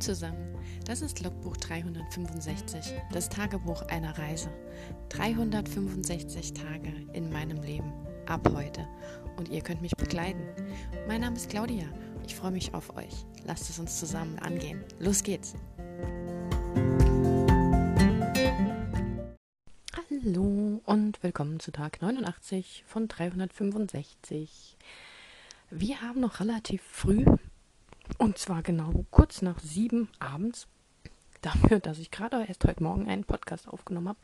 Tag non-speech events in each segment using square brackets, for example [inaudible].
Zusammen, das ist Logbuch 365, das Tagebuch einer Reise. 365 Tage in meinem Leben, ab heute. Und ihr könnt mich begleiten. Mein Name ist Claudia, ich freue mich auf euch. Lasst es uns zusammen angehen. Los geht's! Hallo und willkommen zu Tag 89 von 365. Wir haben noch relativ früh und zwar genau kurz nach sieben abends. Dafür, dass ich gerade erst heute Morgen einen Podcast aufgenommen habe.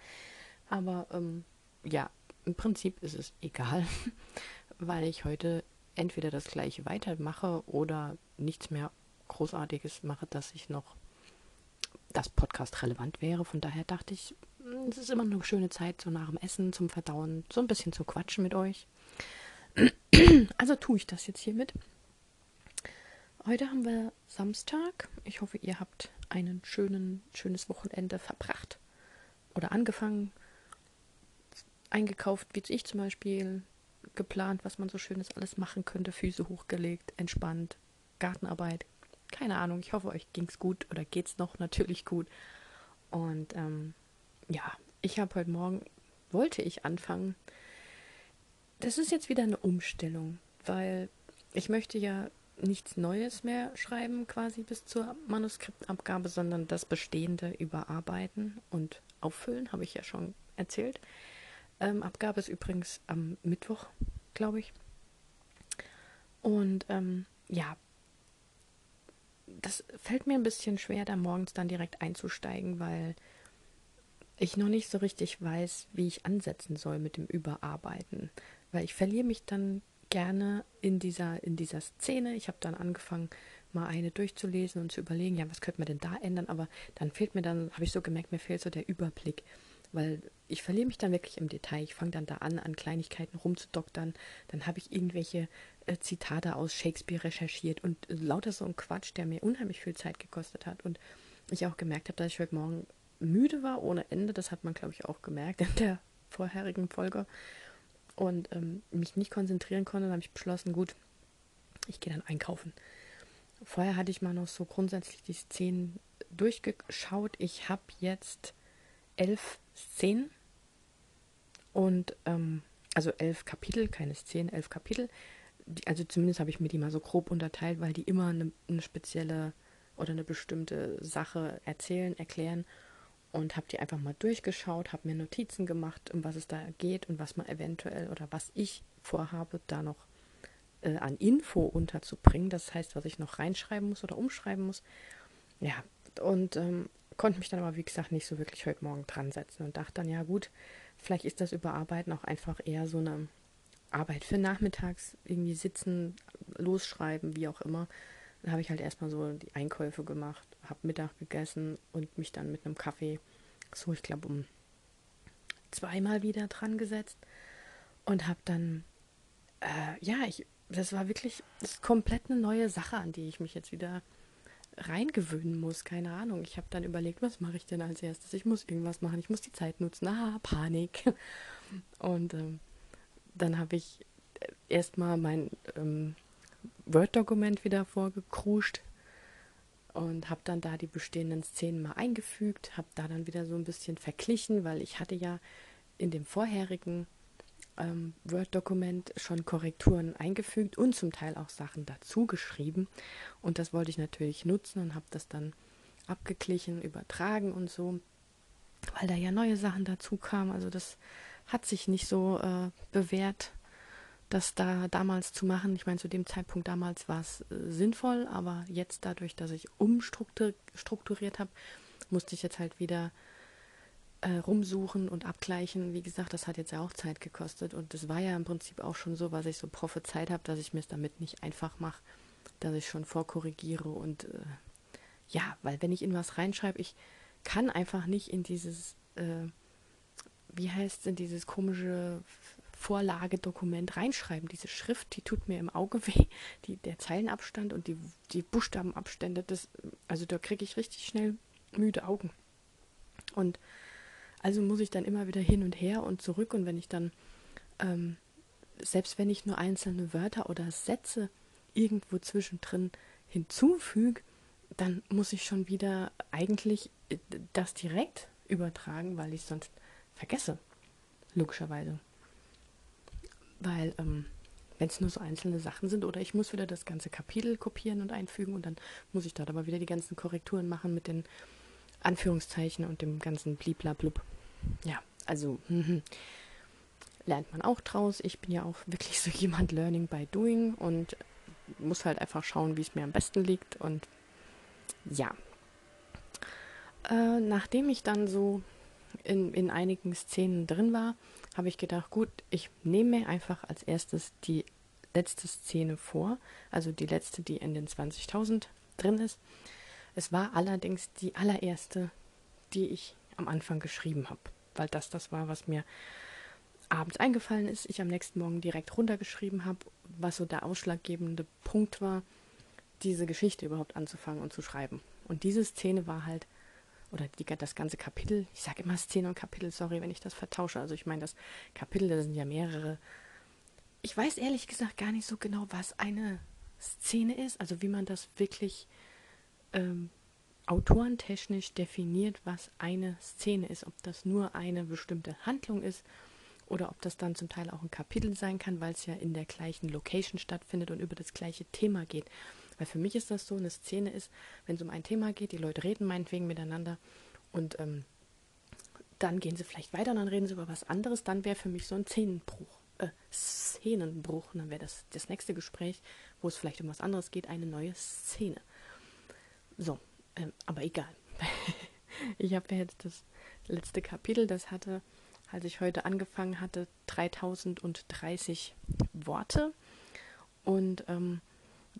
Aber ähm, ja, im Prinzip ist es egal, [laughs] weil ich heute entweder das gleiche weitermache oder nichts mehr Großartiges mache, dass ich noch das Podcast relevant wäre. Von daher dachte ich, hm, es ist immer eine schöne Zeit, so nach dem Essen zum Verdauen, so ein bisschen zu quatschen mit euch. [clears throat] Also tue ich das jetzt hiermit. Heute haben wir Samstag. Ich hoffe, ihr habt ein schönen, schönes Wochenende verbracht oder angefangen, eingekauft, wie ich zum Beispiel, geplant, was man so schönes alles machen könnte, Füße hochgelegt, entspannt, Gartenarbeit. Keine Ahnung, ich hoffe, euch ging es gut oder geht es noch natürlich gut. Und ähm, ja, ich habe heute Morgen, wollte ich anfangen. Das ist jetzt wieder eine Umstellung, weil ich möchte ja nichts Neues mehr schreiben, quasi bis zur Manuskriptabgabe, sondern das Bestehende überarbeiten und auffüllen, habe ich ja schon erzählt. Ähm, Abgabe ist übrigens am Mittwoch, glaube ich. Und ähm, ja, das fällt mir ein bisschen schwer, da morgens dann direkt einzusteigen, weil ich noch nicht so richtig weiß, wie ich ansetzen soll mit dem Überarbeiten. Weil ich verliere mich dann gerne in dieser, in dieser Szene. Ich habe dann angefangen, mal eine durchzulesen und zu überlegen, ja, was könnte man denn da ändern? Aber dann fehlt mir dann, habe ich so gemerkt, mir fehlt so der Überblick. Weil ich verliere mich dann wirklich im Detail. Ich fange dann da an, an Kleinigkeiten rumzudoktern. Dann habe ich irgendwelche äh, Zitate aus Shakespeare recherchiert und äh, lauter so ein Quatsch, der mir unheimlich viel Zeit gekostet hat. Und ich auch gemerkt habe, dass ich heute Morgen müde war ohne Ende. Das hat man, glaube ich, auch gemerkt in der vorherigen Folge und ähm, mich nicht konzentrieren konnte, dann habe ich beschlossen, gut, ich gehe dann einkaufen. Vorher hatte ich mal noch so grundsätzlich die Szenen durchgeschaut. Ich habe jetzt elf Szenen und ähm, also elf Kapitel, keine Szenen, elf Kapitel. Die, also zumindest habe ich mir die mal so grob unterteilt, weil die immer eine, eine spezielle oder eine bestimmte Sache erzählen, erklären und habe die einfach mal durchgeschaut, habe mir Notizen gemacht, um was es da geht und was man eventuell oder was ich vorhabe, da noch äh, an Info unterzubringen. Das heißt, was ich noch reinschreiben muss oder umschreiben muss. Ja, und ähm, konnte mich dann aber, wie gesagt, nicht so wirklich heute Morgen dran setzen und dachte dann, ja gut, vielleicht ist das Überarbeiten auch einfach eher so eine Arbeit für nachmittags, irgendwie sitzen, losschreiben, wie auch immer. Dann habe ich halt erstmal so die Einkäufe gemacht, habe Mittag gegessen und mich dann mit einem Kaffee, so ich glaube um zweimal wieder dran gesetzt und habe dann, äh, ja, ich, das war wirklich das komplett eine neue Sache, an die ich mich jetzt wieder reingewöhnen muss. Keine Ahnung. Ich habe dann überlegt, was mache ich denn als erstes? Ich muss irgendwas machen. Ich muss die Zeit nutzen. Ah, Panik. [laughs] Und ähm, dann habe ich erstmal mein ähm, Word-Dokument wieder vorgekruscht und habe dann da die bestehenden Szenen mal eingefügt, habe da dann wieder so ein bisschen verglichen, weil ich hatte ja in dem vorherigen ähm, Word-Dokument schon Korrekturen eingefügt und zum Teil auch Sachen dazu geschrieben und das wollte ich natürlich nutzen und habe das dann abgeglichen, übertragen und so, weil da ja neue Sachen dazu kamen. Also das hat sich nicht so äh, bewährt das da damals zu machen. Ich meine, zu dem Zeitpunkt damals war es äh, sinnvoll, aber jetzt dadurch, dass ich umstrukturiert habe, musste ich jetzt halt wieder äh, rumsuchen und abgleichen. Wie gesagt, das hat jetzt ja auch Zeit gekostet und das war ja im Prinzip auch schon so, was ich so prophezeit habe, dass ich mir es damit nicht einfach mache, dass ich schon vorkorrigiere und äh, ja, weil wenn ich in was reinschreibe, ich kann einfach nicht in dieses, äh, wie heißt es, in dieses komische Vorlagedokument reinschreiben. Diese Schrift, die tut mir im Auge [laughs] weh. Die, der Zeilenabstand und die, die Buchstabenabstände, das, also da kriege ich richtig schnell müde Augen. Und also muss ich dann immer wieder hin und her und zurück. Und wenn ich dann, ähm, selbst wenn ich nur einzelne Wörter oder Sätze irgendwo zwischendrin hinzufüge, dann muss ich schon wieder eigentlich äh, das direkt übertragen, weil ich sonst vergesse. Logischerweise. Weil, ähm, wenn es nur so einzelne Sachen sind oder ich muss wieder das ganze Kapitel kopieren und einfügen und dann muss ich dort aber wieder die ganzen Korrekturen machen mit den Anführungszeichen und dem ganzen Bliblablub. Ja, also hm, lernt man auch draus. Ich bin ja auch wirklich so [laughs] jemand Learning by Doing und muss halt einfach schauen, wie es mir am besten liegt. Und ja, äh, nachdem ich dann so in, in einigen Szenen drin war, habe ich gedacht, gut, ich nehme mir einfach als erstes die letzte Szene vor, also die letzte, die in den 20.000 drin ist. Es war allerdings die allererste, die ich am Anfang geschrieben habe, weil das das war, was mir abends eingefallen ist, ich am nächsten Morgen direkt runtergeschrieben habe, was so der ausschlaggebende Punkt war, diese Geschichte überhaupt anzufangen und zu schreiben. Und diese Szene war halt, oder die, das ganze Kapitel, ich sage immer Szene und Kapitel, sorry, wenn ich das vertausche. Also ich meine, das Kapitel, da sind ja mehrere. Ich weiß ehrlich gesagt gar nicht so genau, was eine Szene ist, also wie man das wirklich ähm, autorentechnisch definiert, was eine Szene ist, ob das nur eine bestimmte Handlung ist oder ob das dann zum Teil auch ein Kapitel sein kann, weil es ja in der gleichen Location stattfindet und über das gleiche Thema geht. Weil für mich ist das so, eine Szene ist, wenn es um ein Thema geht, die Leute reden meinetwegen miteinander und ähm, dann gehen sie vielleicht weiter und dann reden sie über was anderes, dann wäre für mich so ein Szenenbruch, äh, Szenenbruch. Und dann wäre das das nächste Gespräch, wo es vielleicht um was anderes geht, eine neue Szene. So, ähm, aber egal. [laughs] ich habe ja jetzt das letzte Kapitel, das hatte, als ich heute angefangen hatte, 3030 Worte. Und ähm,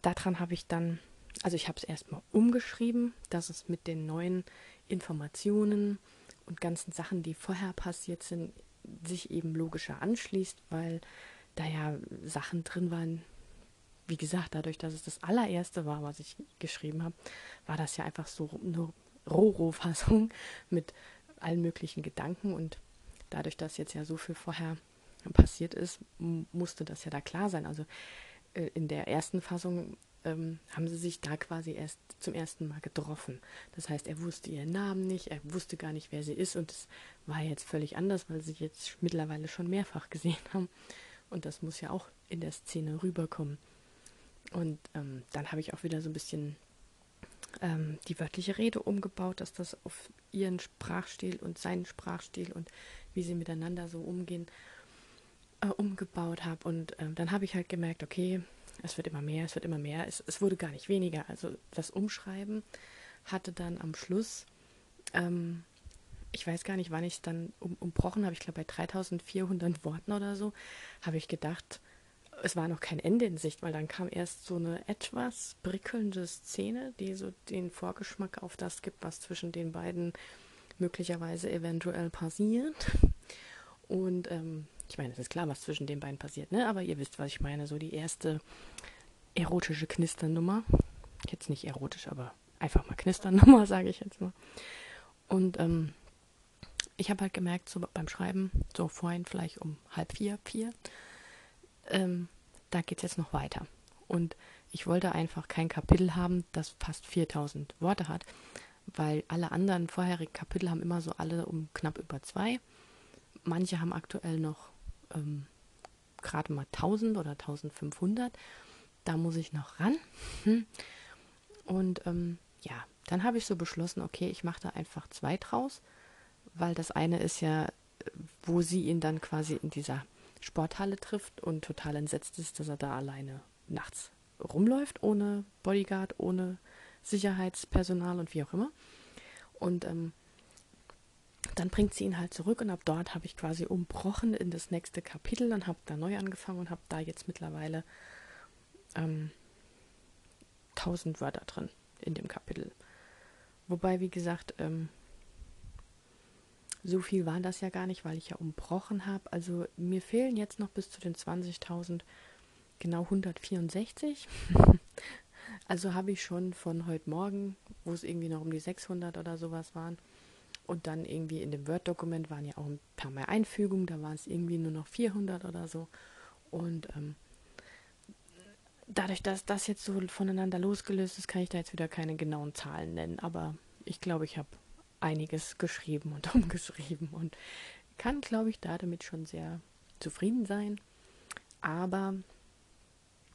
daran habe ich dann, also ich habe es erstmal umgeschrieben, dass es mit den neuen Informationen und ganzen Sachen, die vorher passiert sind, sich eben logischer anschließt, weil da ja Sachen drin waren, wie gesagt, dadurch, dass es das allererste war, was ich geschrieben habe, war das ja einfach so eine Roro-Fassung [laughs] mit allen möglichen Gedanken und dadurch, dass jetzt ja so viel vorher passiert ist, musste das ja da klar sein. Also äh, in der ersten Fassung ähm, haben sie sich da quasi erst zum ersten Mal getroffen. Das heißt, er wusste ihren Namen nicht, er wusste gar nicht, wer sie ist und es war jetzt völlig anders, weil sie jetzt mittlerweile schon mehrfach gesehen haben. Und das muss ja auch in der Szene rüberkommen. Und ähm, dann habe ich auch wieder so ein bisschen ähm, die wörtliche Rede umgebaut, dass das auf ihren Sprachstil und seinen Sprachstil und wie sie miteinander so umgehen äh, umgebaut habe. Und äh, dann habe ich halt gemerkt, okay, es wird immer mehr, es wird immer mehr. Es, es wurde gar nicht weniger. Also das Umschreiben hatte dann am Schluss, ähm, ich weiß gar nicht, wann ich es dann um, umbrochen habe, ich glaube bei 3400 Worten oder so, habe ich gedacht, es war noch kein Ende in Sicht, weil dann kam erst so eine etwas prickelnde Szene, die so den Vorgeschmack auf das gibt, was zwischen den beiden möglicherweise eventuell passiert. Und ähm, ich meine, es ist klar, was zwischen den beiden passiert, ne? Aber ihr wisst, was ich meine. So die erste erotische Knisternummer. Jetzt nicht erotisch, aber einfach mal Knisternummer, [laughs] sage ich jetzt mal. Und ähm, ich habe halt gemerkt, so beim Schreiben, so vorhin vielleicht um halb vier, vier, ähm, da geht es jetzt noch weiter. Und ich wollte einfach kein Kapitel haben, das fast 4000 Worte hat, weil alle anderen vorherigen Kapitel haben immer so alle um knapp über zwei. Manche haben aktuell noch ähm, gerade mal 1000 oder 1500. Da muss ich noch ran. [laughs] Und ähm, ja, dann habe ich so beschlossen, okay, ich mache da einfach zwei draus, weil das eine ist ja, wo sie ihn dann quasi in dieser Sporthalle trifft und total entsetzt ist, dass er da alleine nachts rumläuft, ohne Bodyguard, ohne Sicherheitspersonal und wie auch immer. Und ähm, dann bringt sie ihn halt zurück und ab dort habe ich quasi umbrochen in das nächste Kapitel und habe da neu angefangen und habe da jetzt mittlerweile ähm, 1000 Wörter drin in dem Kapitel. Wobei, wie gesagt, ähm, so viel waren das ja gar nicht, weil ich ja umbrochen habe. Also mir fehlen jetzt noch bis zu den 20.000 genau 164. [laughs] also habe ich schon von heute Morgen, wo es irgendwie noch um die 600 oder sowas waren, und dann irgendwie in dem Word-Dokument waren ja auch ein paar mehr Einfügungen, da waren es irgendwie nur noch 400 oder so. Und ähm, dadurch, dass das jetzt so voneinander losgelöst ist, kann ich da jetzt wieder keine genauen Zahlen nennen. Aber ich glaube, ich habe einiges geschrieben und [laughs] umgeschrieben und kann, glaube ich, da damit schon sehr zufrieden sein. Aber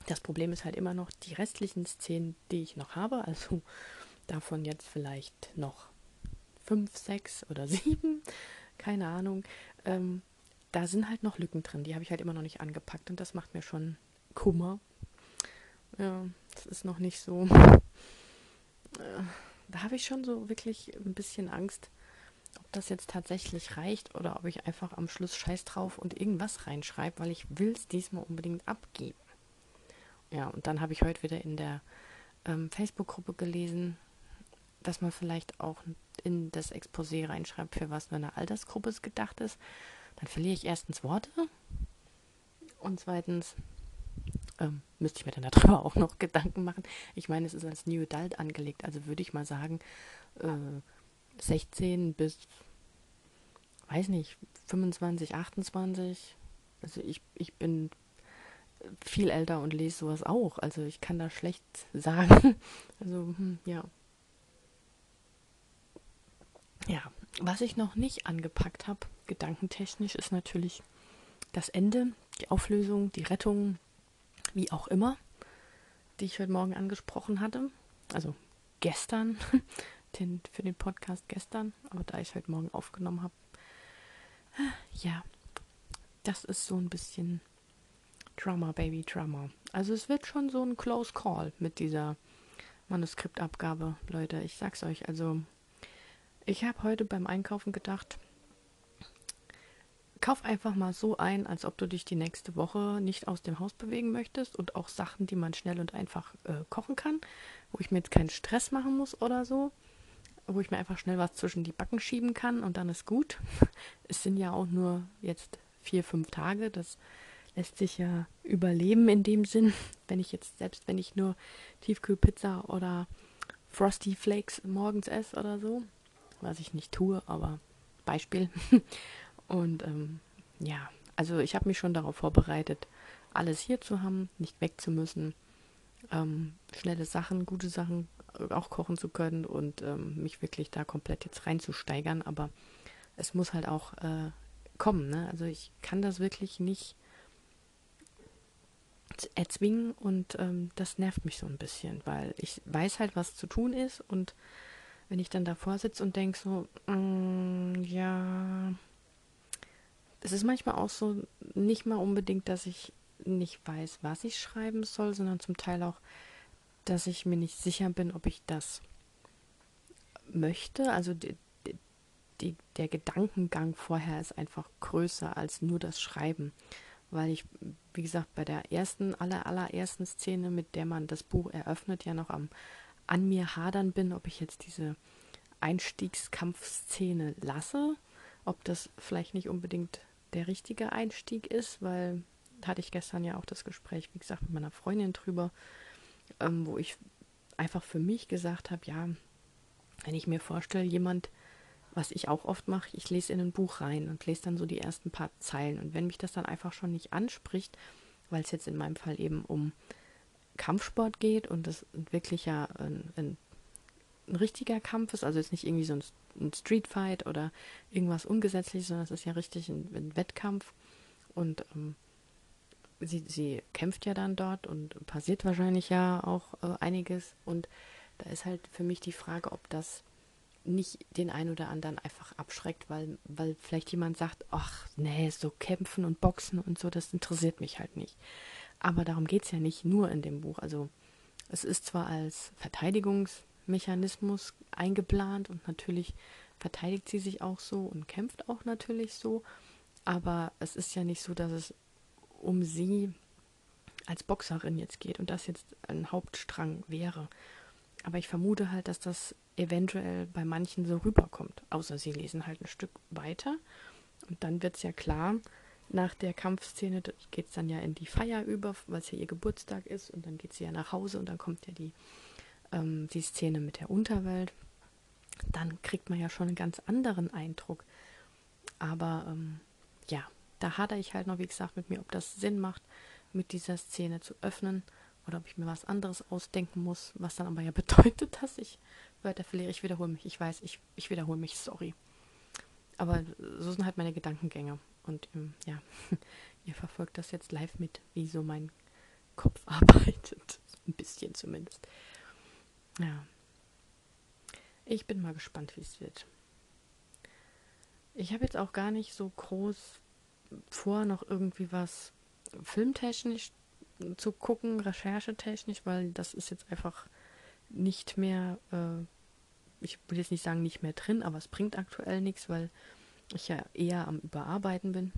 das Problem ist halt immer noch die restlichen Szenen, die ich noch habe. Also [laughs] davon jetzt vielleicht noch fünf, sechs oder [laughs] sieben, keine Ahnung. Ähm, da sind halt noch Lücken drin, die habe ich halt immer noch nicht angepackt und das macht mir schon Kummer. Ja, das ist noch nicht so. [laughs] Äh, da habe ich schon so wirklich ein bisschen Angst, ob das jetzt tatsächlich reicht oder ob ich einfach am Schluss Scheiß drauf und irgendwas reinschreibe, weil ich will es diesmal unbedingt abgeben. Ja, und dann habe ich heute wieder in der ähm, Facebook-Gruppe gelesen, dass man vielleicht auch in das Exposé reinschreibt, für was für eine Altersgruppe es gedacht ist. Dann verliere ich erstens Worte und zweitens ähm, müsste ich mir dann darüber [laughs] auch noch Gedanken machen. Ich meine, es ist als New Adult angelegt, also würde ich mal sagen, äh, 16 bis, weiß nicht, 25, 28. Also ich, ich bin viel älter und lese sowas auch. Also ich kann da schlecht [laughs] sagen. Also, hm, ja. Ja, was ich noch nicht angepackt habe, gedankentechnisch, ist natürlich das Ende, die Auflösung, die Rettung, wie auch immer, die ich heute Morgen angesprochen hatte. Also gestern, [laughs] den, für den Podcast gestern, aber da ich heute Morgen aufgenommen habe. Ja, das ist so ein bisschen Drama, Baby, Drama. Also es wird schon so ein Close Call mit dieser Manuskriptabgabe, Leute. Ich sag's euch, also ich habe heute beim Einkaufen gedacht, kauf einfach mal so ein, als ob du dich die nächste Woche nicht aus dem Haus bewegen möchtest und auch Sachen, die man schnell und einfach äh, kochen kann, wo ich mir jetzt keinen Stress machen muss oder so, wo ich mir einfach schnell was zwischen die Backen schieben kann und dann ist gut. [laughs] Es sind ja auch nur jetzt vier, fünf Tage, das lässt sich ja überleben in dem Sinn, [laughs] wenn ich jetzt, selbst wenn ich nur Tiefkühlpizza oder Frosty Flakes morgens esse oder so, was ich nicht tue, aber Beispiel. [laughs] Und ähm, ja, also ich habe mich schon darauf vorbereitet, alles hier zu haben, nicht weg zu müssen, ähm, schnelle Sachen, gute Sachen äh, auch kochen zu können und ähm, mich wirklich da komplett jetzt reinzusteigern. Aber es muss halt auch äh, kommen. Ne? Also ich kann das wirklich nicht erzwingen und ähm, das nervt mich so ein bisschen, weil ich weiß halt, was zu tun ist und wenn ich dann davor sitze und denke so, mm, ja, es ist manchmal auch so, nicht mal unbedingt, dass ich nicht weiß, was ich schreiben soll, sondern zum Teil auch, dass ich mir nicht sicher bin, ob ich das möchte. Also die, die, der Gedankengang vorher ist einfach größer als nur das Schreiben. Weil ich, wie gesagt, bei der ersten, aller, allerersten Szene, mit der man das Buch eröffnet, ja noch am an mir hadern bin, ob ich jetzt diese Einstiegskampfszene lasse, ob das vielleicht nicht unbedingt der richtige Einstieg ist, weil hatte ich gestern ja auch das Gespräch, wie gesagt, mit meiner Freundin drüber, ähm, wo ich einfach für mich gesagt habe, ja, wenn ich mir vorstelle, jemand, was ich auch oft mache, ich lese in ein Buch rein und lese dann so die ersten paar Zeilen. Und wenn mich das dann einfach schon nicht anspricht, weil es jetzt in meinem Fall eben um Kampfsport geht und das wirklich ja ein, ein, ein richtiger Kampf ist, also jetzt nicht irgendwie so ein, ein Streetfight oder irgendwas Ungesetzliches, sondern es ist ja richtig ein, ein Wettkampf und ähm, sie, sie kämpft ja dann dort und passiert wahrscheinlich ja auch äh, einiges und da ist halt für mich die Frage, ob das nicht den einen oder anderen einfach abschreckt, weil, weil vielleicht jemand sagt, ach nee, so kämpfen und boxen und so, das interessiert mich halt nicht. Aber darum geht es ja nicht nur in dem Buch. Also es ist zwar als Verteidigungsmechanismus eingeplant und natürlich verteidigt sie sich auch so und kämpft auch natürlich so, aber es ist ja nicht so, dass es um sie als Boxerin jetzt geht und das jetzt ein Hauptstrang wäre. Aber ich vermute halt, dass das eventuell bei manchen so rüberkommt, außer sie lesen halt ein Stück weiter und dann wird es ja klar, nach der Kampfszene geht es dann ja in die Feier über, weil es ja ihr Geburtstag ist und dann geht sie ja nach Hause und dann kommt ja die, ähm, die Szene mit der Unterwelt. Dann kriegt man ja schon einen ganz anderen Eindruck. Aber ähm, ja, da hadere ich halt noch, wie gesagt, mit mir, ob das Sinn macht, mit dieser Szene zu öffnen oder ob ich mir was anderes ausdenken muss, was dann aber ja [laughs] bedeutet, dass ich Wörter verliere. Ich wiederhole mich, ich weiß, ich, ich wiederhole mich, sorry. Aber so sind halt meine Gedankengänge. Und ähm, ja, [laughs] ihr verfolgt das jetzt live mit, wie so mein Kopf [laughs] arbeitet. Ein bisschen zumindest. Ja. Ich bin mal gespannt, wie es wird. Ich habe jetzt auch gar nicht so groß vor, noch irgendwie was filmtechnisch zu gucken, recherchetechnisch, weil das ist jetzt einfach nicht mehr, äh, ich will jetzt nicht sagen nicht mehr drin, aber es bringt aktuell nichts, weil ich ja eher am Überarbeiten bin.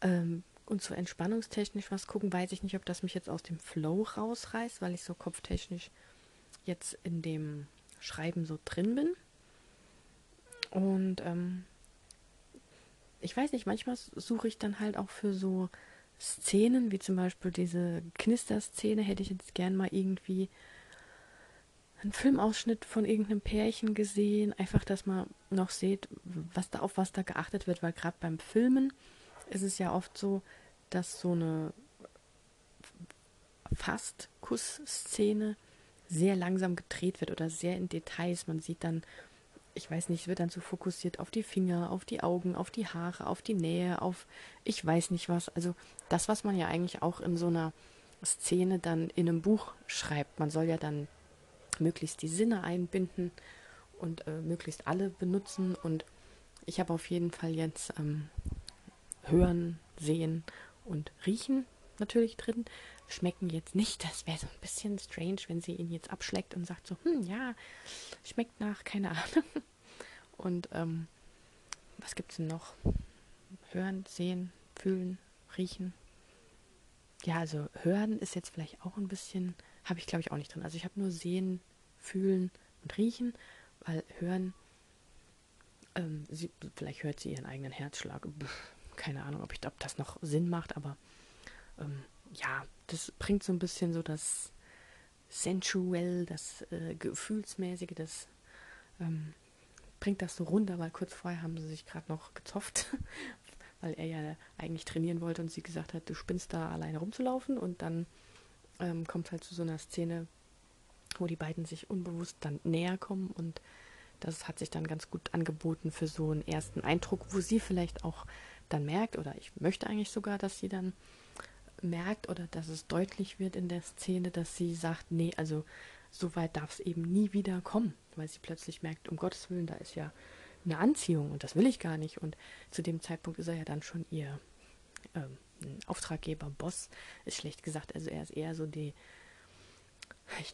Ähm, und so entspannungstechnisch was gucken, weiß ich nicht, ob das mich jetzt aus dem Flow rausreißt, weil ich so kopftechnisch jetzt in dem Schreiben so drin bin. Und ähm, ich weiß nicht, manchmal suche ich dann halt auch für so Szenen, wie zum Beispiel diese Knister-Szene, hätte ich jetzt gern mal irgendwie einen Filmausschnitt von irgendeinem Pärchen gesehen, einfach, dass man noch sieht, was da auf was da geachtet wird, weil gerade beim Filmen ist es ja oft so, dass so eine fast Kussszene sehr langsam gedreht wird oder sehr in Details. Man sieht dann, ich weiß nicht, es wird dann so fokussiert auf die Finger, auf die Augen, auf die Haare, auf die Nähe, auf ich weiß nicht was. Also das, was man ja eigentlich auch in so einer Szene dann in einem Buch schreibt. Man soll ja dann möglichst die Sinne einbinden und äh, möglichst alle benutzen. Und ich habe auf jeden Fall jetzt ähm, Hören, Sehen und Riechen natürlich drin. Schmecken jetzt nicht. Das wäre so ein bisschen strange, wenn sie ihn jetzt abschleckt und sagt so, hm, ja, schmeckt nach, keine Ahnung. [laughs] Und ähm, was es denn noch? Hören, sehen, fühlen, riechen. Ja, also hören ist jetzt vielleicht auch ein bisschen, habe ich glaube ich auch nicht drin. Also ich habe nur sehen, fühlen und riechen, weil hören, ähm, sie, vielleicht hört sie ihren eigenen Herzschlag. Keine Ahnung, ob, ich, ob das noch Sinn macht, aber ähm, ja, das bringt so ein bisschen so das Sensuell, das äh, Gefühlsmäßige, das ähm, bringt das so runter, weil kurz vorher haben sie sich gerade noch gezofft, [laughs] weil er ja eigentlich trainieren wollte und sie gesagt hat, du spinnst da alleine rumzulaufen und dann ähm, kommt halt zu so einer Szene, wo die beiden sich unbewusst dann näher kommen und das hat sich dann ganz gut angeboten für so einen ersten Eindruck, wo sie vielleicht auch dann merkt, oder ich möchte eigentlich sogar, dass sie dann merkt oder dass es deutlich wird in der Szene, dass sie sagt, nee, also so weit darf es eben nie wieder kommen, weil sie plötzlich merkt, um Gottes Willen, da ist ja eine Anziehung und das will ich gar nicht. Und zu dem Zeitpunkt ist er ja dann schon ihr ähm, Auftraggeber, Boss, ist schlecht gesagt. Also er ist eher so die,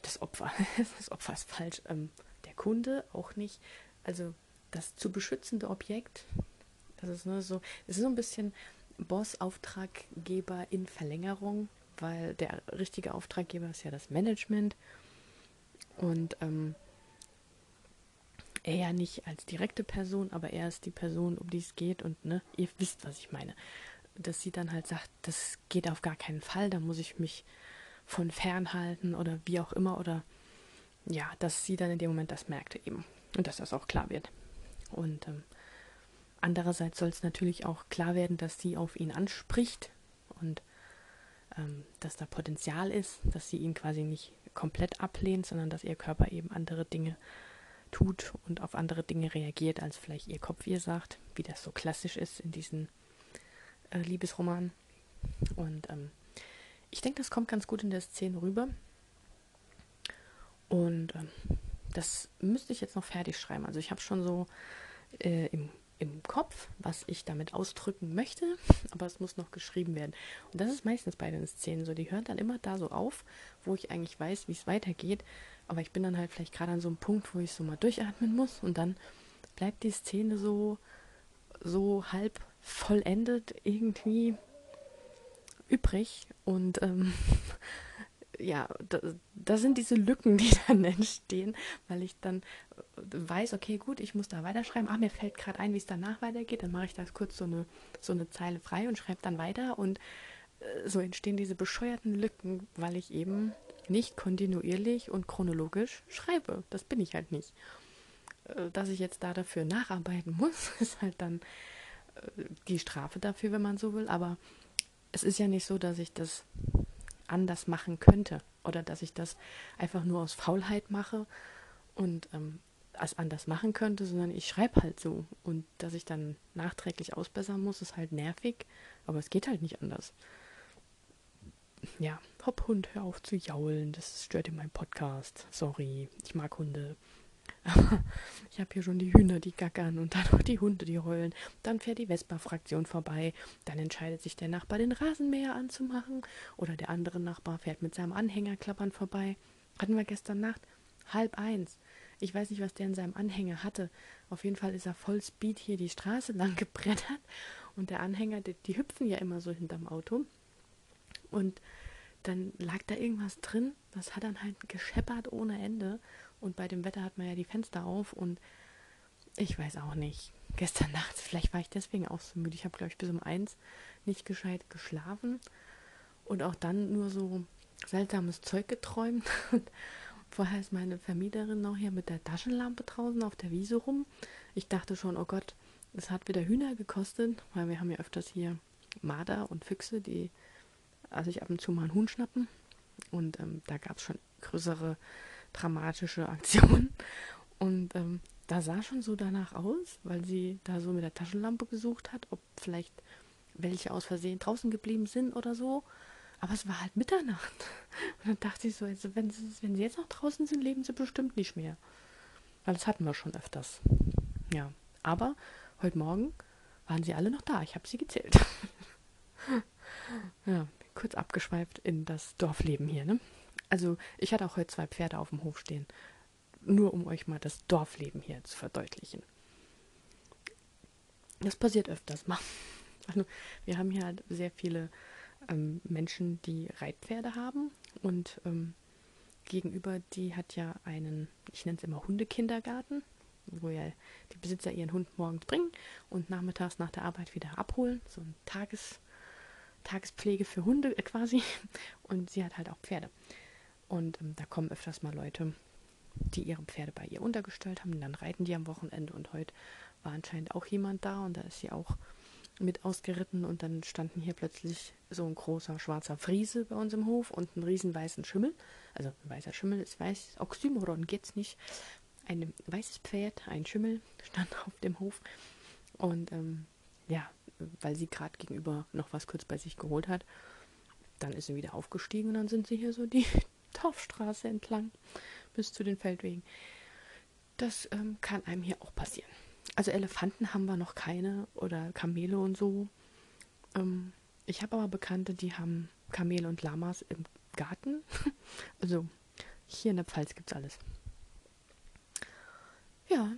das Opfer, [laughs] das Opfer ist falsch, ähm, der Kunde auch nicht. Also das zu beschützende Objekt, das ist nur so, es ist so ein bisschen Boss, Auftraggeber in Verlängerung, weil der richtige Auftraggeber ist ja das Management und ähm, er ja nicht als direkte Person, aber er ist die Person, um die es geht und ne, ihr wisst, was ich meine. Dass sie dann halt sagt, das geht auf gar keinen Fall, da muss ich mich von fernhalten oder wie auch immer oder ja, dass sie dann in dem Moment das merkte eben und dass das auch klar wird. Und ähm, andererseits soll es natürlich auch klar werden, dass sie auf ihn anspricht und ähm, dass da Potenzial ist, dass sie ihn quasi nicht komplett ablehnt, sondern dass ihr Körper eben andere Dinge tut und auf andere Dinge reagiert, als vielleicht ihr Kopf ihr sagt, wie das so klassisch ist in diesen äh, Liebesromanen. Und ähm, ich denke, das kommt ganz gut in der Szene rüber. Und ähm, das müsste ich jetzt noch fertig schreiben. Also ich habe schon so äh, im, im Kopf, was ich damit ausdrücken möchte, [laughs] aber es muss noch geschrieben werden. Und das ist meistens bei den Szenen so. Die hören dann immer da so auf, wo ich eigentlich weiß, wie es weitergeht. Aber ich bin dann halt vielleicht gerade an so einem Punkt, wo ich so mal durchatmen muss und dann bleibt die Szene so, so halb vollendet irgendwie übrig und ähm, [laughs] ja, da, da, sind diese Lücken, die [laughs] dann entstehen, weil ich dann weiß, okay, gut, ich muss da weiterschreiben. Ach, mir fällt gerade ein, wie es danach weitergeht. Dann mache ich das kurz so eine, so eine Zeile frei und schreibe dann weiter. Und äh, so entstehen diese bescheuerten Lücken, weil ich eben nicht kontinuierlich und chronologisch schreibe. Das bin ich halt nicht. Äh, dass ich jetzt da dafür nacharbeiten [laughs] muss, ist halt dann äh, die Strafe dafür, wenn man so will. Aber es ist ja nicht so, dass ich das anders machen könnte oder dass ich das einfach nur aus Faulheit mache und ähm, es anders machen könnte, sondern ich schreibe halt so. Und dass ich dann nachträglich ausbessern muss, ist halt nervig, aber es geht halt nicht anders. Ja, hopp Hund, hör auf zu jaulen, das stört in meinem Podcast. Sorry, ich mag Hunde. [laughs] ich habe hier schon die Hühner, die gackern und dann noch die Hunde, die heulen. Dann fährt die Vespa-Fraktion vorbei. Dann entscheidet sich der Nachbar, den Rasenmäher anzumachen. Oder der andere Nachbar fährt mit seinem Anhänger klappern vorbei. Hatten wir gestern Nacht halb eins. Ich weiß nicht, was der in seinem Anhänger hatte. Auf jeden Fall ist er voll Speed hier die Straße [laughs] lang gebrettert. Und der Anhänger, die, die hüpfen ja immer so hinterm Auto. Und dann lag da irgendwas drin. Das hat dann halt gescheppert ohne Ende. Und bei dem Wetter hat man ja die Fenster auf. Und ich weiß auch nicht. Gestern [laughs] Nacht, vielleicht war ich deswegen auch so müde. Ich habe, glaube ich, bis um eins nicht gescheit geschlafen. Und auch dann nur so seltsames Zeug geträumt. [laughs] Vorher ist meine Vermieterin noch hier mit der Taschenlampe draußen auf der Wiese rum. Ich dachte schon, oh Gott, es hat wieder Hühner gekostet, weil wir haben ja öfters hier Marder und Füchse, die also ab und zu mal einen Huhn schnappen. Und ähm, da gab es schon größere dramatische Aktionen. Und ähm, da sah schon so danach aus, weil sie da so mit der Taschenlampe gesucht hat, ob vielleicht welche aus Versehen draußen geblieben sind oder so. Aber es war halt Mitternacht. [laughs] Und dann dachte ich so, also wenn, sie, wenn sie jetzt noch draußen sind, leben sie bestimmt nicht mehr. Weil das hatten wir schon öfters. Ja. Aber heute Morgen waren sie alle noch da. Ich habe sie gezählt. [laughs] ja, kurz abgeschweift in das Dorfleben hier, ne? Also, ich hatte auch heute zwei Pferde auf dem Hof stehen. Nur um euch mal das Dorfleben hier zu verdeutlichen. Das passiert öfters mal. [laughs] Also, wir haben hier halt sehr viele ähm, Menschen, die Reitpferde haben und ähm, gegenüber, die hat ja einen, ich nenne es immer Hundekindergarten, wo ja die Besitzer ihren Hund morgens bringen und nachmittags nach der Arbeit wieder abholen, so ein Tages, Tagespflege für Hunde äh, quasi [laughs] und sie hat halt auch Pferde. Und ähm, da kommen öfters mal Leute, die ihre Pferde bei ihr untergestellt haben. Dann reiten die am Wochenende. Und heute war anscheinend auch jemand da. Und da ist sie auch mit ausgeritten und dann standen hier plötzlich so ein großer schwarzer Friese bei uns im Hof und ein riesen weißen Schimmel. Also ein weißer Schimmel ist weiß, Oxymoron geht's nicht. Ein weißes Pferd, ein Schimmel stand [laughs] auf dem Hof und ähm, ja, weil sie gerade gegenüber noch was kurz bei sich geholt hat, dann ist sie wieder aufgestiegen und dann sind sie hier so die Dorfstraße entlang bis zu den Feldwegen. Das ähm, kann einem hier auch passieren. Also Elefanten haben wir noch keine oder Kamele und so. Ähm, ich habe aber Bekannte, die haben Kamele und Lamas im Garten. [laughs] also hier in der Pfalz gibt es alles. Ja.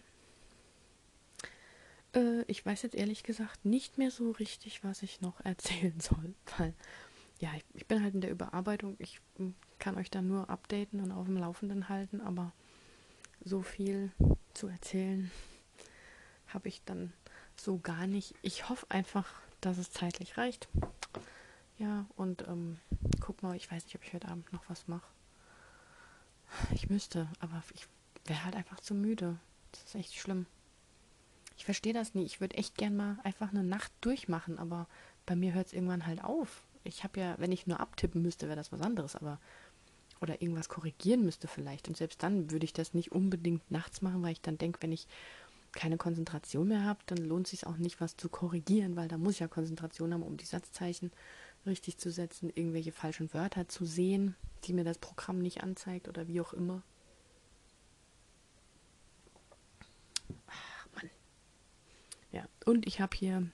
Äh, ich weiß jetzt ehrlich gesagt nicht mehr so richtig, was ich noch [laughs] erzählen soll, weil ja, ich, ich bin halt in der Überarbeitung. Ich hm, kann euch dann nur updaten und auf dem Laufenden halten, aber so viel zu erzählen habe ich dann so gar nicht. Ich hoffe einfach, dass es zeitlich reicht. Ja, und ähm, guck mal, ich weiß nicht, ob ich heute Abend noch was mache. Ich müsste, aber ich wäre halt einfach zu müde. Das ist echt schlimm. Ich verstehe das nie. Ich würde echt gern mal einfach eine Nacht durchmachen, aber bei mir hört es irgendwann halt auf. Ich habe ja, wenn ich nur abtippen müsste, wäre das was anderes, aber oder irgendwas korrigieren müsste vielleicht. Und selbst dann würde ich das nicht unbedingt nachts machen, weil ich dann denke, wenn ich keine Konzentration mehr habe, dann lohnt es sich auch nicht, was zu korrigieren, weil da muss ich ja Konzentration haben, um die Satzzeichen richtig zu setzen, irgendwelche falschen Wörter zu sehen, die mir das Programm nicht anzeigt oder wie auch immer. Ach Mann. Ja, und ich habe hier,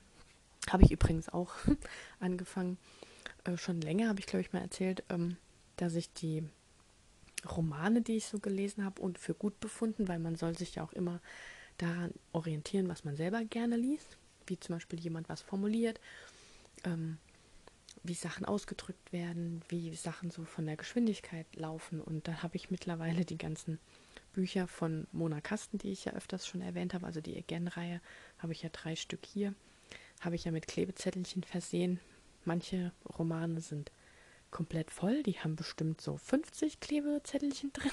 habe ich übrigens auch [laughs] angefangen, äh, schon länger habe ich glaube ich mal erzählt, ähm, dass ich die Romane, die ich so gelesen habe und für gut befunden, weil man soll sich ja auch immer daran orientieren, was man selber gerne liest, wie zum Beispiel jemand was formuliert, ähm, wie Sachen ausgedrückt werden, wie Sachen so von der Geschwindigkeit laufen. Und da habe ich mittlerweile die ganzen Bücher von Mona Kasten, die ich ja öfters schon erwähnt habe, also die Again-Reihe, habe ich ja drei Stück hier, habe ich ja mit Klebezettelchen versehen. Manche Romane sind komplett voll, die haben bestimmt so 50 Klebezettelchen [laughs] drin.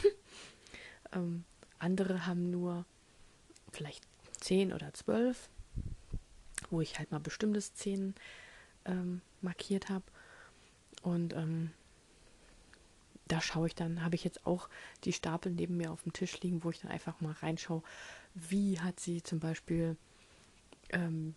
Ähm, andere haben nur vielleicht zehn oder zwölf, wo ich halt mal bestimmte Szenen ähm, markiert habe. Und ähm, da schaue ich dann, habe ich jetzt auch die Stapel neben mir auf dem Tisch liegen, wo ich dann einfach mal reinschaue, wie hat sie zum Beispiel ähm,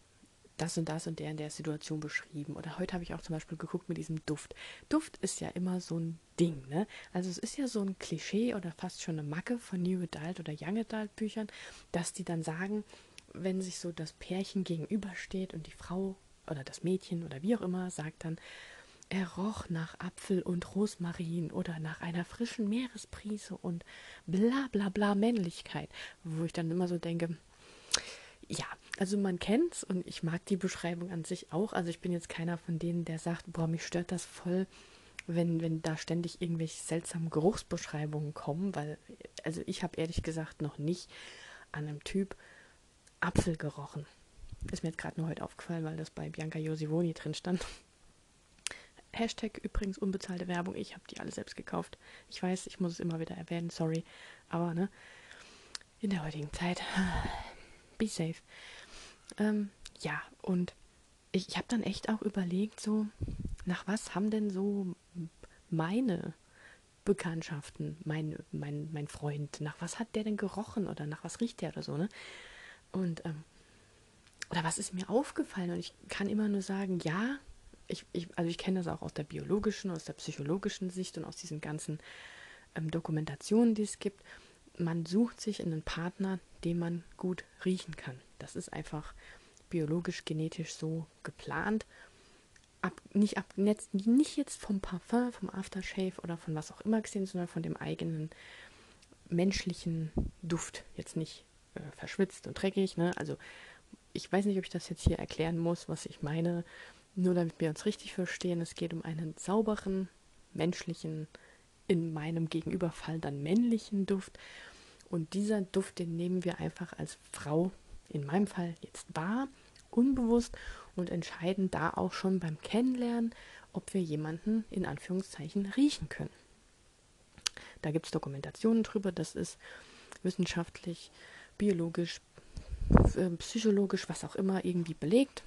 das und das und der in der Situation beschrieben. Oder heute habe ich auch zum Beispiel geguckt mit diesem Duft. Duft ist ja immer so ein Ding, ne? Also es ist ja so ein Klischee oder fast schon eine Macke von New Adult oder Young Adult Büchern, dass die dann sagen, wenn sich so das Pärchen gegenübersteht und die Frau oder das Mädchen oder wie auch immer sagt dann, er roch nach Apfel und Rosmarin oder nach einer frischen Meeresprise und bla bla bla Männlichkeit, wo ich dann immer so denke, ja, also man kennt's und ich mag die Beschreibung an sich auch. Also ich bin jetzt keiner von denen, der sagt, boah, mich stört das voll, wenn, wenn da ständig irgendwelche seltsamen Geruchsbeschreibungen kommen, weil, also ich habe ehrlich gesagt noch nicht an einem Typ Apfel gerochen. Ist mir jetzt gerade nur heute aufgefallen, weil das bei Bianca Josivoni drin stand. [laughs] Hashtag übrigens unbezahlte Werbung. Ich habe die alle selbst gekauft. Ich weiß, ich muss es immer wieder erwähnen, sorry. Aber ne, in der heutigen Zeit, [sighs] be safe. Ähm, ja, und ich, ich habe dann echt auch überlegt, so, nach was haben denn so meine Bekanntschaften, mein, mein, mein Freund, nach was hat der denn gerochen oder nach was riecht der oder so, ne? Und, ähm, oder was ist mir aufgefallen? Und ich kann immer nur sagen, ja, ich, ich, also ich kenne das auch aus der biologischen, aus der psychologischen Sicht und aus diesen ganzen ähm, Dokumentationen, die es gibt. Man sucht sich einen Partner, den man gut riechen kann. Das ist einfach biologisch, genetisch so geplant. Ab, nicht, ab, nicht jetzt vom Parfum, vom Aftershave oder von was auch immer gesehen, sondern von dem eigenen menschlichen Duft. Jetzt nicht äh, verschwitzt und dreckig. Ne? Also ich weiß nicht, ob ich das jetzt hier erklären muss, was ich meine. Nur damit wir uns richtig verstehen, es geht um einen sauberen, menschlichen, in meinem Gegenüberfall dann männlichen Duft. Und dieser Duft, den nehmen wir einfach als Frau, in meinem Fall jetzt wahr, unbewusst und entscheiden da auch schon beim Kennenlernen, ob wir jemanden in Anführungszeichen riechen können. Da gibt es Dokumentationen drüber, das ist wissenschaftlich, biologisch, äh, psychologisch, was auch immer, irgendwie belegt.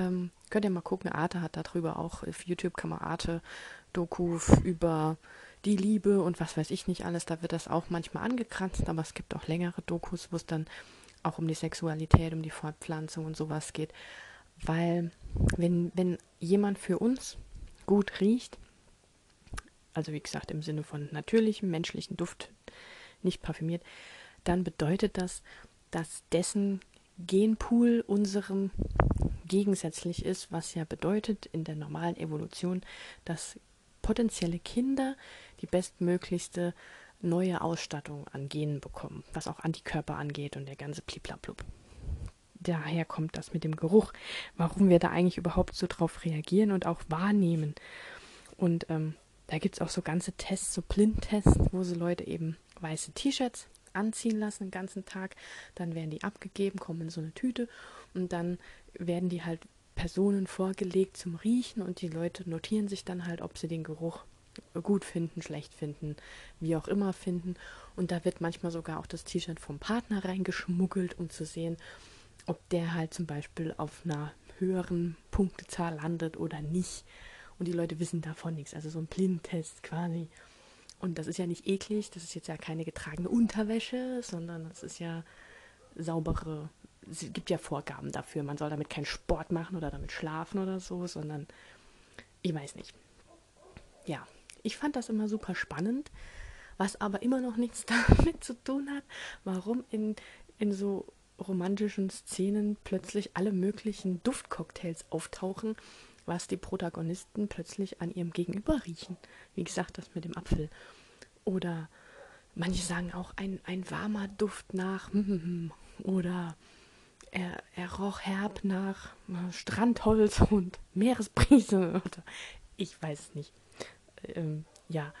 Ähm, könnt ihr mal gucken, Arte hat darüber auch, auf YouTube kann man Arte-Doku über die Liebe und was weiß ich nicht alles, da wird das auch manchmal angekratzt, aber es gibt auch längere Dokus, wo es dann auch um die Sexualität, um die Fortpflanzung und sowas geht. Weil wenn, wenn jemand für uns gut riecht, also wie gesagt im Sinne von natürlichem menschlichen Duft, nicht parfümiert, dann bedeutet das, dass dessen Genpool unserem gegensätzlich ist, was ja bedeutet in der normalen Evolution, dass potenzielle Kinder die bestmöglichste neue Ausstattung an Genen bekommen, was auch Antikörper angeht und der ganze Pliplablub. Daher kommt das mit dem Geruch, warum wir da eigentlich überhaupt so drauf reagieren und auch wahrnehmen. Und ähm, da gibt es auch so ganze Tests, so Blindtests, wo so Leute eben weiße T-Shirts anziehen lassen den ganzen Tag. Dann werden die abgegeben, kommen in so eine Tüte und dann werden die halt Personen vorgelegt zum Riechen und die Leute notieren sich dann halt, ob sie den Geruch gut finden, schlecht finden, wie auch immer finden. Und da wird manchmal sogar auch das T-Shirt vom Partner reingeschmuggelt, um zu sehen, ob der halt zum Beispiel auf einer höheren Punktezahl landet oder nicht. Und die Leute wissen davon nichts. Also so ein Blindtest quasi. Und das ist ja nicht eklig, das ist jetzt ja keine getragene Unterwäsche, sondern es ist ja saubere, es gibt ja Vorgaben dafür. Man soll damit keinen Sport machen oder damit schlafen oder so, sondern ich weiß nicht. Ja, ich fand das immer super spannend, was aber immer noch nichts [laughs] damit zu tun hat, warum in, in so romantischen Szenen plötzlich alle möglichen Duftcocktails auftauchen, was die Protagonisten plötzlich an ihrem Gegenüber riechen. Wie gesagt, das mit dem Apfel. Oder manche sagen auch ein, ein warmer Duft nach [laughs] oder er, er roch herb nach Strandholz [laughs] und Meeresbrise ich weiß es nicht. Ähm, ja,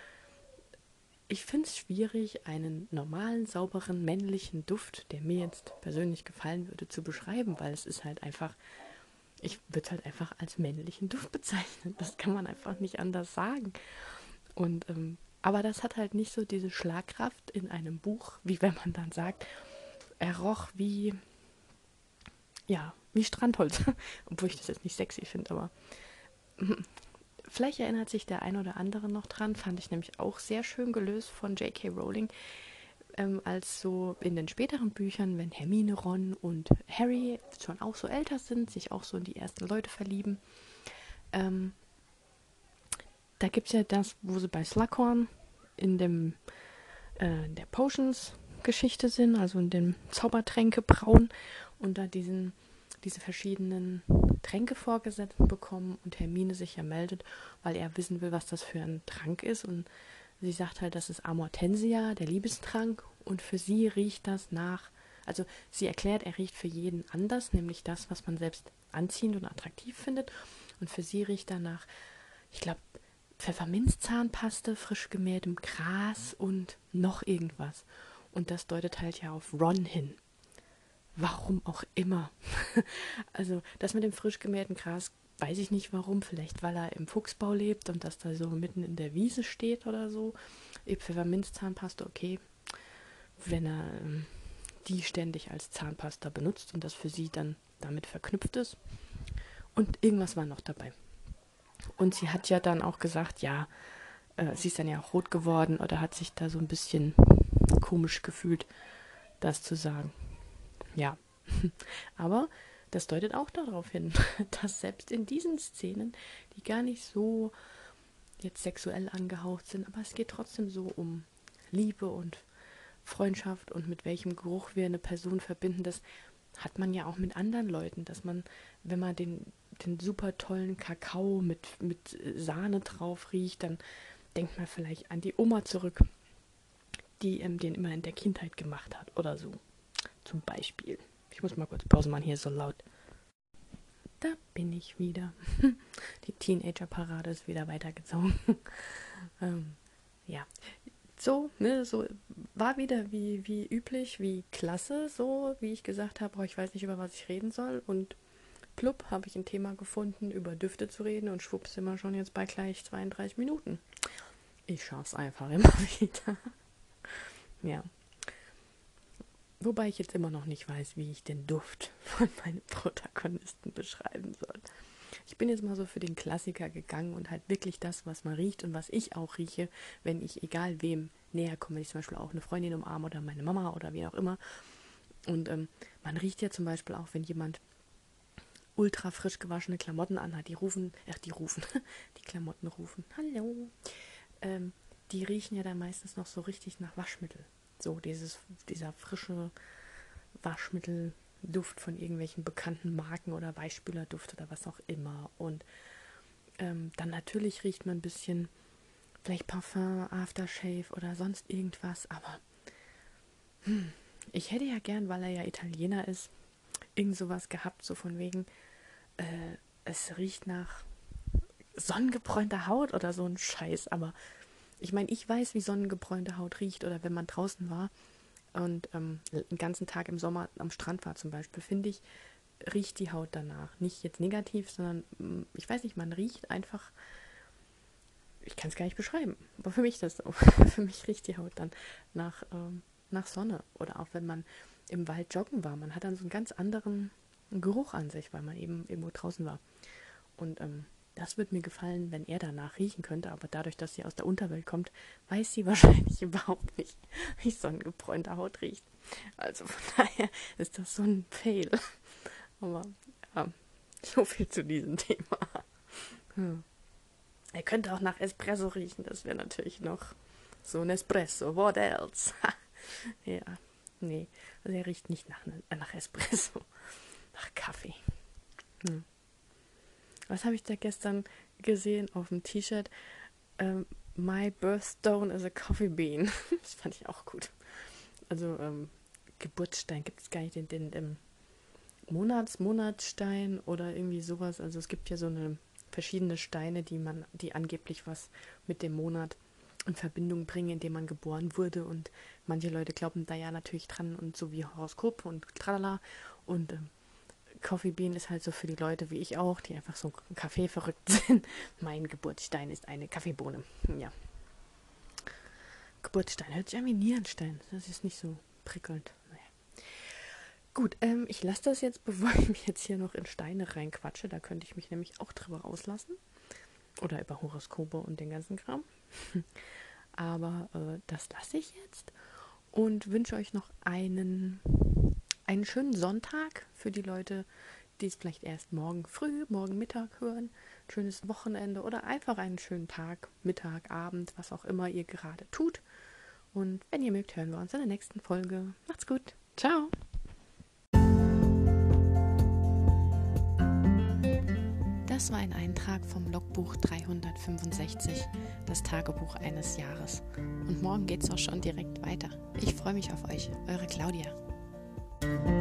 ich finde es schwierig, einen normalen, sauberen, männlichen Duft, der mir jetzt persönlich gefallen würde, zu beschreiben, weil es ist halt einfach ich würde es halt einfach als männlichen Duft [laughs] bezeichnen. Das kann man einfach nicht anders sagen. Und ähm, aber das hat halt nicht so diese Schlagkraft in einem Buch, wie wenn man dann sagt, er roch wie ja, wie Strandholz. [laughs] Obwohl ich das jetzt nicht sexy finde, aber [laughs] vielleicht erinnert sich der ein oder andere noch dran, fand ich nämlich auch sehr schön gelöst von J.K. Rowling, ähm, als so in den späteren Büchern, wenn Hermine, Ron und Harry schon auch so älter sind, sich auch so in die ersten Leute verlieben. Ähm, da gibt es ja das, wo sie bei Slughorn in dem äh, der Potions-Geschichte sind, also in dem Zaubertränke brauen und da diesen diese verschiedenen Tränke vorgesetzt bekommen und Hermine sich ja meldet, weil er wissen will, was das für ein Trank ist. Und sie sagt halt, das ist Amortensia, der Liebestrank. Und für sie riecht das nach, also sie erklärt, er riecht für jeden anders, nämlich das, was man selbst anziehend und attraktiv findet. Und für sie riecht er nach, ich glaube, Pfefferminzzahnpaste, frisch gemähtem Gras und noch irgendwas. Und das deutet halt ja auf Ron hin. Warum auch immer. [laughs] also das mit dem frisch gemähten Gras weiß ich nicht warum. Vielleicht weil er im Fuchsbau lebt und das da so mitten in der Wiese steht oder so. Pfefferminzzahnpasta, okay. Wenn er ähm, die ständig als Zahnpasta benutzt und das für sie dann damit verknüpft ist. Und irgendwas war noch dabei. Und sie hat ja dann auch gesagt, ja, äh, sie ist dann ja auch rot geworden oder hat sich da so ein bisschen komisch gefühlt, das zu sagen ja. [laughs] Aber das deutet auch darauf hin, [laughs] dass selbst in diesen Szenen, die gar nicht so jetzt sexuell angehaucht sind, aber es geht trotzdem so um Liebe und Freundschaft und mit welchem Geruch wir eine Person verbinden, das hat man ja auch mit anderen Leuten, dass man, wenn man den, den super tollen Kakao mit, mit Sahne drauf riecht, dann denkt man vielleicht an die Oma zurück, die ähm, den immer in der Kindheit gemacht hat oder so. Zum Beispiel. Ich muss mal kurz Pause machen, hier ist so laut. Da bin ich wieder. [laughs] Die Teenager-Parade ist wieder weitergezogen. [laughs] ähm, ja. So, ne, so war wieder wie, wie üblich, wie klasse, so wie ich gesagt habe, oh, ich weiß nicht, über was ich reden soll. Und plupp, habe ich ein Thema gefunden, über Düfte zu reden und schwupps sind wir schon jetzt bei gleich 32 Minuten. Ich schaff's einfach immer [laughs] wieder. Ja. Wobei ich jetzt immer noch nicht weiß, wie ich den Duft [laughs] von meinen Protagonisten beschreiben soll. Ich bin jetzt mal so für den Klassiker gegangen und halt wirklich das, was man riecht und was ich auch rieche, wenn ich egal wem näher komme, wenn ich zum Beispiel auch eine Freundin umarme oder meine Mama oder wie auch immer. Und ähm, man riecht ja zum Beispiel auch, wenn jemand ultra frisch gewaschene Klamotten anhat, die rufen, ach, die rufen, [laughs] die Klamotten rufen, hallo. Ähm, die riechen ja dann meistens noch so richtig nach Waschmittel. So dieses, dieser frische Waschmittelduft von irgendwelchen bekannten Marken oder Weichspülerduft oder was auch immer. Und ähm, dann natürlich riecht man ein bisschen vielleicht Parfum, Aftershave oder sonst irgendwas, aber hm, ich hätte ja gern, weil er ja Italiener ist, irgend sowas gehabt, so von wegen, äh, es riecht nach sonnengebräunter Haut oder so ein Scheiß, aber ich meine, ich weiß, wie sonnengebräunte Haut riecht oder wenn man draußen war und ähm, den ganzen Tag im Sommer am Strand war zum Beispiel, finde ich, riecht die Haut danach. Nicht jetzt negativ, sondern mm, ich weiß nicht, man riecht einfach. Ich kann es gar nicht beschreiben, aber für mich das so. [laughs] für mich riecht die Haut dann nach, ähm, nach Sonne. Oder auch wenn man im Wald joggen war. Man hat dann so einen ganz anderen Geruch an sich, weil man eben irgendwo draußen war. Und ähm, das würde mir gefallen, wenn er danach riechen könnte, aber dadurch, dass sie aus der Unterwelt kommt, weiß sie [laughs] wahrscheinlich überhaupt nicht, wie sonnengebräunte Haut riecht. Also von [laughs] daher ist das so ein Fail. Aber ja, so viel zu diesem Thema. Hm. Er könnte auch nach Espresso riechen, das wäre natürlich noch so ein Espresso. What else? [laughs] ja, nee, also er riecht nicht nach, nach Espresso, nach Kaffee. Hm was habe ich da gestern gesehen auf dem T-Shirt? Ähm, My Birthstone is a Coffee Bean. [laughs] das fand ich auch gut. Also ähm, Geburtsstein gibt es gar nicht den, den, den Monats, Monatsstein oder irgendwie sowas. Also es gibt ja so eine verschiedene Steine, die man, die angeblich was mit dem Monat in Verbindung bringen, in dem man geboren wurde. Und manche Leute glauben da ja natürlich dran und so wie Horoskop und tralala. Und ähm, Coffee Bean ist halt so für die Leute wie ich auch, die einfach so Kaffee verrückt [laughs] sind. Mein Geburtsstein ist eine Kaffeebohne. Ja. Geburtsstein hört sich an wie Nierenstein. Das ist nicht so prickelnd. Naja. Gut, ähm, ich lasse das jetzt, [laughs] bevor ich mich jetzt hier noch in Steine reinquatsche. Da könnte ich mich nämlich auch drüber auslassen. oder über Horoskope und den ganzen Kram. [laughs] Aber äh, das lasse ich jetzt und wünsche euch noch einen, einen schönen Sonntag für die Leute, die es vielleicht erst morgen früh, morgen Mittag hören. Schönes Wochenende oder einfach einen schönen Tag, Mittag, Abend, was auch immer ihr gerade tut. Und wenn ihr mögt, hören wir uns in der nächsten Folge. Macht's gut. Ciao. Das war ein Eintrag vom Logbuch 365, das Tagebuch eines Jahres. Und morgen geht's auch schon direkt weiter. Ich freue mich auf euch, eure Claudia. Thank you.